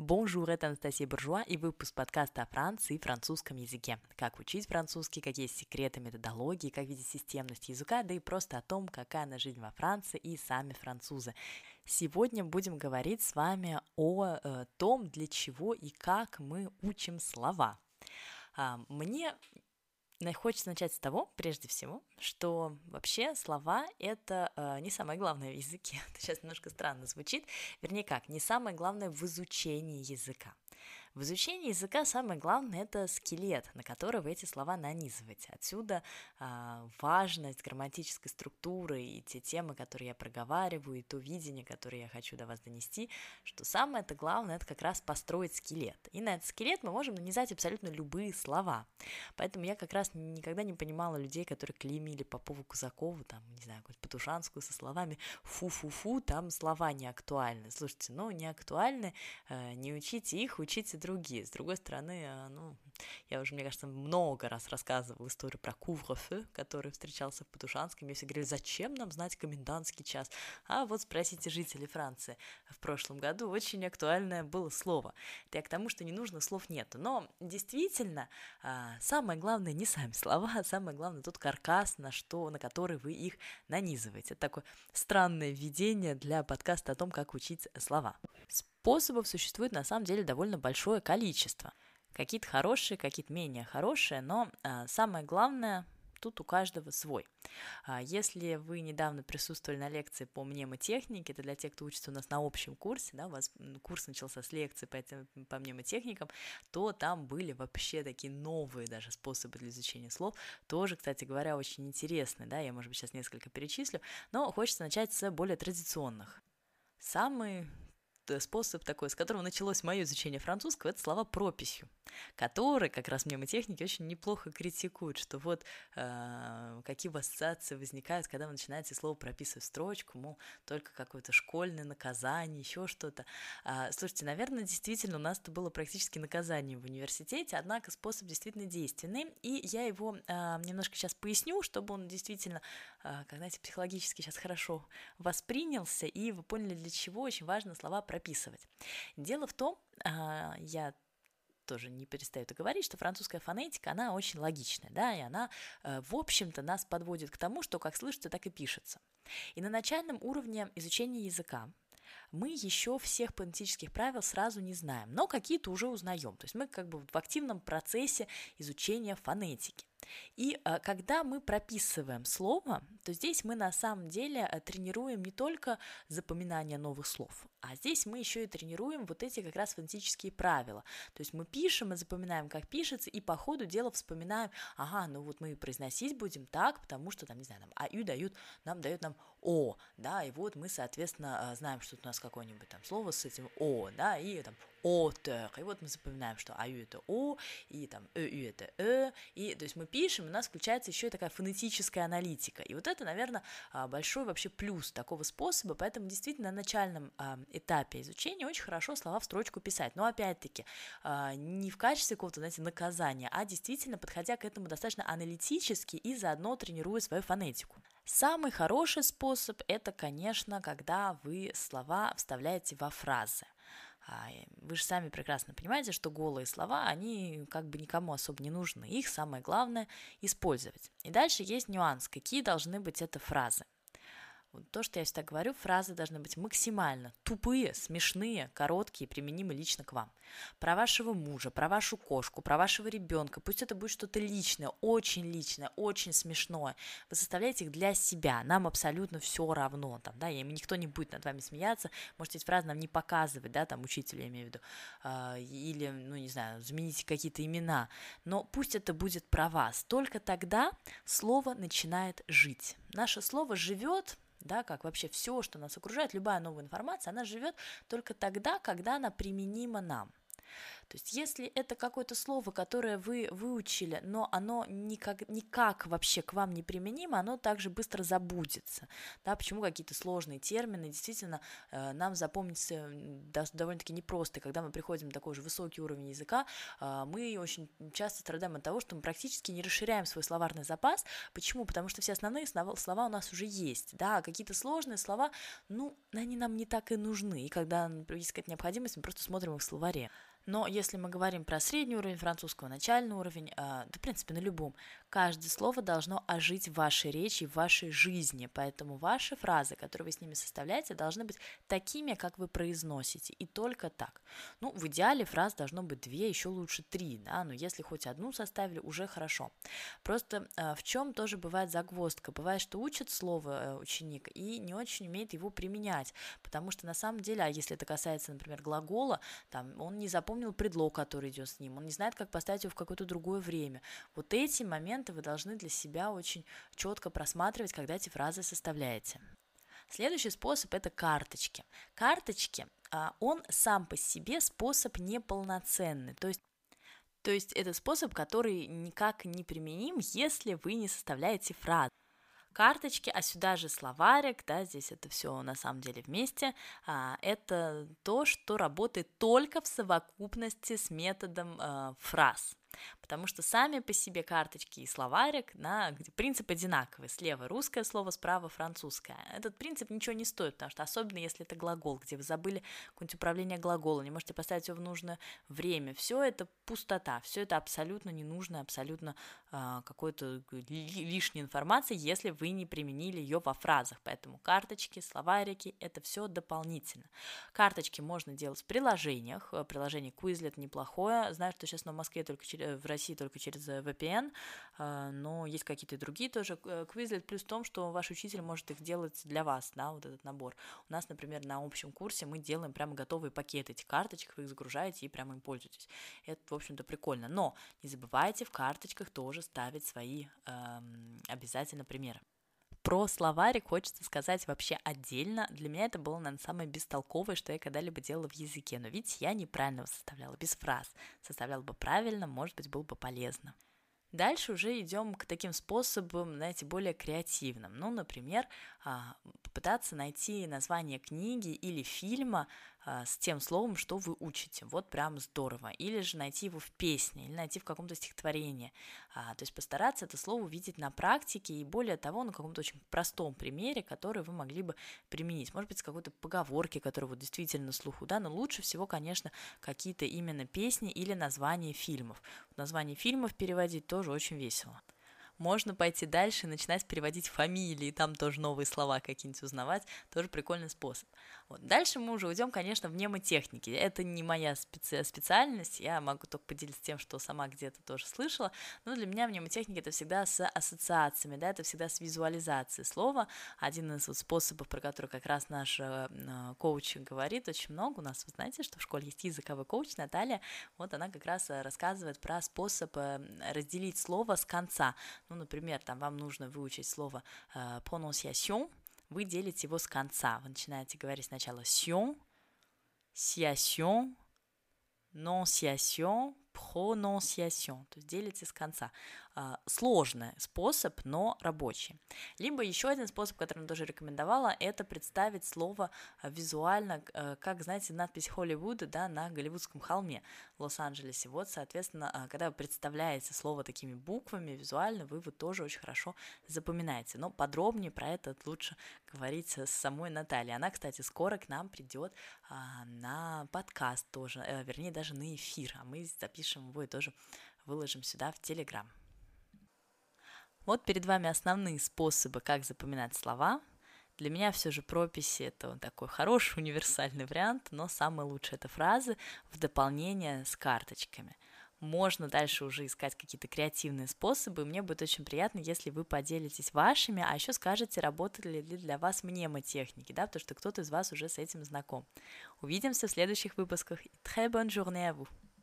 Bonjour, это Анастасия Буржуа и выпуск подкаста о Франции и французском языке. Как учить французский, какие секреты методологии, как видеть системность языка, да и просто о том, какая она жизнь во Франции и сами французы. Сегодня будем говорить с вами о э, том, для чего и как мы учим слова. А, мне Хочется начать с того, прежде всего, что вообще слова — это э, не самое главное в языке. Это сейчас немножко странно звучит. Вернее как, не самое главное в изучении языка. В изучении языка самое главное – это скелет, на который вы эти слова нанизываете. Отсюда э, важность грамматической структуры и те темы, которые я проговариваю, и то видение, которое я хочу до вас донести, что самое это главное – это как раз построить скелет. И на этот скелет мы можем нанизать абсолютно любые слова. Поэтому я как раз никогда не понимала людей, которые клеймили Попову Кузакову, там, не знаю, какую-то Патушанскую со словами «фу-фу-фу», там слова не актуальны. Слушайте, ну, не актуальны, э, не учите их, учите другие. С другой стороны, э, ну, я уже, мне кажется, много раз рассказывала историю про куврофе, который встречался в Патушанском. Мне все говорили, зачем нам знать комендантский час? А вот спросите жителей Франции. В прошлом году очень актуальное было слово. Это я к тому, что не нужно слов нету. Но действительно, э, самое главное не сами слова, а самое главное тот каркас, на, что, на который вы их нанизываете. Это такое странное введение для подкаста о том, как учить слова. Способов существует на самом деле довольно большое количество. Какие-то хорошие, какие-то менее хорошие, но а, самое главное тут у каждого свой. А, если вы недавно присутствовали на лекции по мнемотехнике, это для тех, кто учится у нас на общем курсе, да, у вас курс начался с лекции по, этим, по мнемотехникам, то там были вообще такие новые даже способы для изучения слов, тоже, кстати говоря, очень интересные, да, я, может быть, сейчас несколько перечислю, но хочется начать с более традиционных. Самый способ такой, с которого началось мое изучение французского, это слова прописью, которые как раз мнемотехники очень неплохо критикуют, что вот э, какие ассоциации возникают, когда вы начинаете слово прописывать в строчку, мол, только какое-то школьное наказание, еще что-то. А, слушайте, наверное, действительно, у нас это было практически наказание в университете, однако способ действительно действенный, и я его э, немножко сейчас поясню, чтобы он действительно, э, как знаете, психологически сейчас хорошо воспринялся, и вы поняли, для чего очень важно слова прописывать прописывать. Дело в том, а, я тоже не перестаю это говорить, что французская фонетика, она очень логичная, да, и она, э, в общем-то, нас подводит к тому, что как слышится, так и пишется. И на начальном уровне изучения языка мы еще всех фонетических правил сразу не знаем, но какие-то уже узнаем. То есть мы как бы в активном процессе изучения фонетики. И э, когда мы прописываем слово, то здесь мы на самом деле э, тренируем не только запоминание новых слов, а здесь мы еще и тренируем вот эти как раз фонетические правила. То есть мы пишем и запоминаем, как пишется, и по ходу дела вспоминаем, ага, ну вот мы произносить будем так, потому что там, не знаю, нам аю дают, нам дают нам о, да, и вот мы, соответственно, э, знаем, что у нас какое-нибудь там слово с этим о, да, и там auteur, и вот мы запоминаем, что аю это о, и там эю это э, и то есть мы пишем, у нас включается еще такая фонетическая аналитика, и вот это, наверное, а, большой вообще плюс такого способа, поэтому действительно на начальном а, этапе изучения очень хорошо слова в строчку писать, но опять-таки а, не в качестве какого-то, знаете, наказания, а действительно подходя к этому достаточно аналитически и заодно тренируя свою фонетику. Самый хороший способ – это, конечно, когда вы слова вставляете во фразы. Вы же сами прекрасно понимаете, что голые слова, они как бы никому особо не нужны. Их самое главное использовать. И дальше есть нюанс, какие должны быть это фразы. То, что я всегда говорю, фразы должны быть максимально тупые, смешные, короткие, применимы лично к вам. Про вашего мужа, про вашу кошку, про вашего ребенка. Пусть это будет что-то личное, очень личное, очень смешное. Вы составляете их для себя. Нам абсолютно все равно. Там, да, и никто не будет над вами смеяться. Можете эти фразы нам не показывать, да, там, учителю, я имею в виду. Э, или, ну, не знаю, замените какие-то имена. Но пусть это будет про вас. Только тогда слово начинает жить. Наше слово живет да, как вообще все, что нас окружает, любая новая информация, она живет только тогда, когда она применима нам. То есть если это какое-то слово, которое вы выучили, но оно никак, никак вообще к вам не применимо, оно также быстро забудется. Да, почему какие-то сложные термины действительно э, нам запомнится довольно-таки непросто. Когда мы приходим на такой же высокий уровень языка, э, мы очень часто страдаем от того, что мы практически не расширяем свой словарный запас. Почему? Потому что все основные слова, у нас уже есть. Да, а какие-то сложные слова, ну, они нам не так и нужны. И когда есть какая-то необходимость, мы просто смотрим их в словаре. Но мы говорим про средний уровень французского, начальный уровень, э, да, в принципе, на любом, каждое слово должно ожить в вашей речи, в вашей жизни. Поэтому ваши фразы, которые вы с ними составляете, должны быть такими, как вы произносите, и только так. Ну, в идеале фраз должно быть две, еще лучше три, да, но если хоть одну составили, уже хорошо. Просто э, в чем тоже бывает загвоздка? Бывает, что учит слово э, ученик и не очень умеет его применять, потому что на самом деле, а если это касается, например, глагола, там, он не запомнил запомнил предлог, который идет с ним, он не знает, как поставить его в какое-то другое время. Вот эти моменты вы должны для себя очень четко просматривать, когда эти фразы составляете. Следующий способ – это карточки. Карточки, а, он сам по себе способ неполноценный, то есть то есть это способ, который никак не применим, если вы не составляете фразы карточки, а сюда же словарик, да, здесь это все на самом деле вместе, а, это то, что работает только в совокупности с методом а, фраз потому что сами по себе карточки и словарик, на, принцип одинаковый, слева русское слово, справа французское. Этот принцип ничего не стоит, потому что особенно если это глагол, где вы забыли какое-нибудь управление глагола, не можете поставить его в нужное время, все это пустота, все это абсолютно ненужная, абсолютно э, какой-то лишней информации, если вы не применили ее во фразах, поэтому карточки, словарики, это все дополнительно. Карточки можно делать в приложениях, приложение Quizlet неплохое, знаю, что сейчас на Москве только через в России только через э, VPN, а, но есть какие-то другие тоже э, Quizlet, плюс в том, что ваш учитель может их делать для вас, да, вот этот набор. У нас, например, на общем курсе мы делаем прямо готовые пакеты этих карточек, вы их загружаете и прямо им пользуетесь. Это, в общем-то, прикольно. Но не забывайте в карточках тоже ставить свои эм, обязательно примеры. Про словарик хочется сказать вообще отдельно. Для меня это было, наверное, самое бестолковое, что я когда-либо делала в языке. Но видите, я неправильно его составляла, без фраз. Составляла бы правильно, может быть, было бы полезно. Дальше уже идем к таким способам, знаете, более креативным. Ну, например, попытаться найти название книги или фильма, а, с тем словом, что вы учите. Вот прям здорово. Или же найти его в песне, или найти в каком-то стихотворении. А, то есть постараться это слово увидеть на практике и более того на каком-то очень простом примере, который вы могли бы применить. Может быть, с какой-то поговорки, которая вот действительно на слуху, да, но лучше всего, конечно, какие-то именно песни или названия фильмов. Название фильмов переводить тоже очень весело можно пойти дальше и начинать переводить фамилии, там тоже новые слова какие-нибудь узнавать, тоже прикольный способ. Вот. Дальше мы уже уйдем, конечно, в мнемотехники. Это не моя специ- специальность, я могу только поделиться тем, что сама где-то тоже слышала, но для меня мнемотехника это всегда с ассоциациями, да, это всегда с визуализацией слова. Один из вот способов, про который как раз наш э, коуч говорит очень много, у нас, вы знаете, что в школе есть языковой коуч Наталья, вот она как раз э, рассказывает про способ э, разделить слово с конца. Ну, например, там вам нужно выучить слово э, вы делите его с конца. Вы начинаете говорить сначала sion, siation, nonciation, prononciation, то есть делите с конца. А, сложный способ, но рабочий. Либо еще один способ, который я тоже рекомендовала, это представить слово а, визуально, а, как, знаете, надпись Холливуда, да, на Голливудском холме в Лос-Анджелесе. Вот, соответственно, когда вы представляете слово такими буквами визуально, вы его тоже очень хорошо запоминаете. Но подробнее про это лучше говорить с самой Натальей. Она, кстати, скоро к нам придет на подкаст тоже, э, вернее, даже на эфир, а мы запишем его и тоже выложим сюда в Телеграм. Вот перед вами основные способы, как запоминать слова. Для меня все же прописи это такой хороший универсальный вариант, но самый лучший это фразы в дополнение с карточками. Можно дальше уже искать какие-то креативные способы. Мне будет очень приятно, если вы поделитесь вашими, а еще скажете, работали ли для вас мнемотехники, да, потому что кто-то из вас уже с этим знаком. Увидимся в следующих выпусках. Très bonne journée à vous!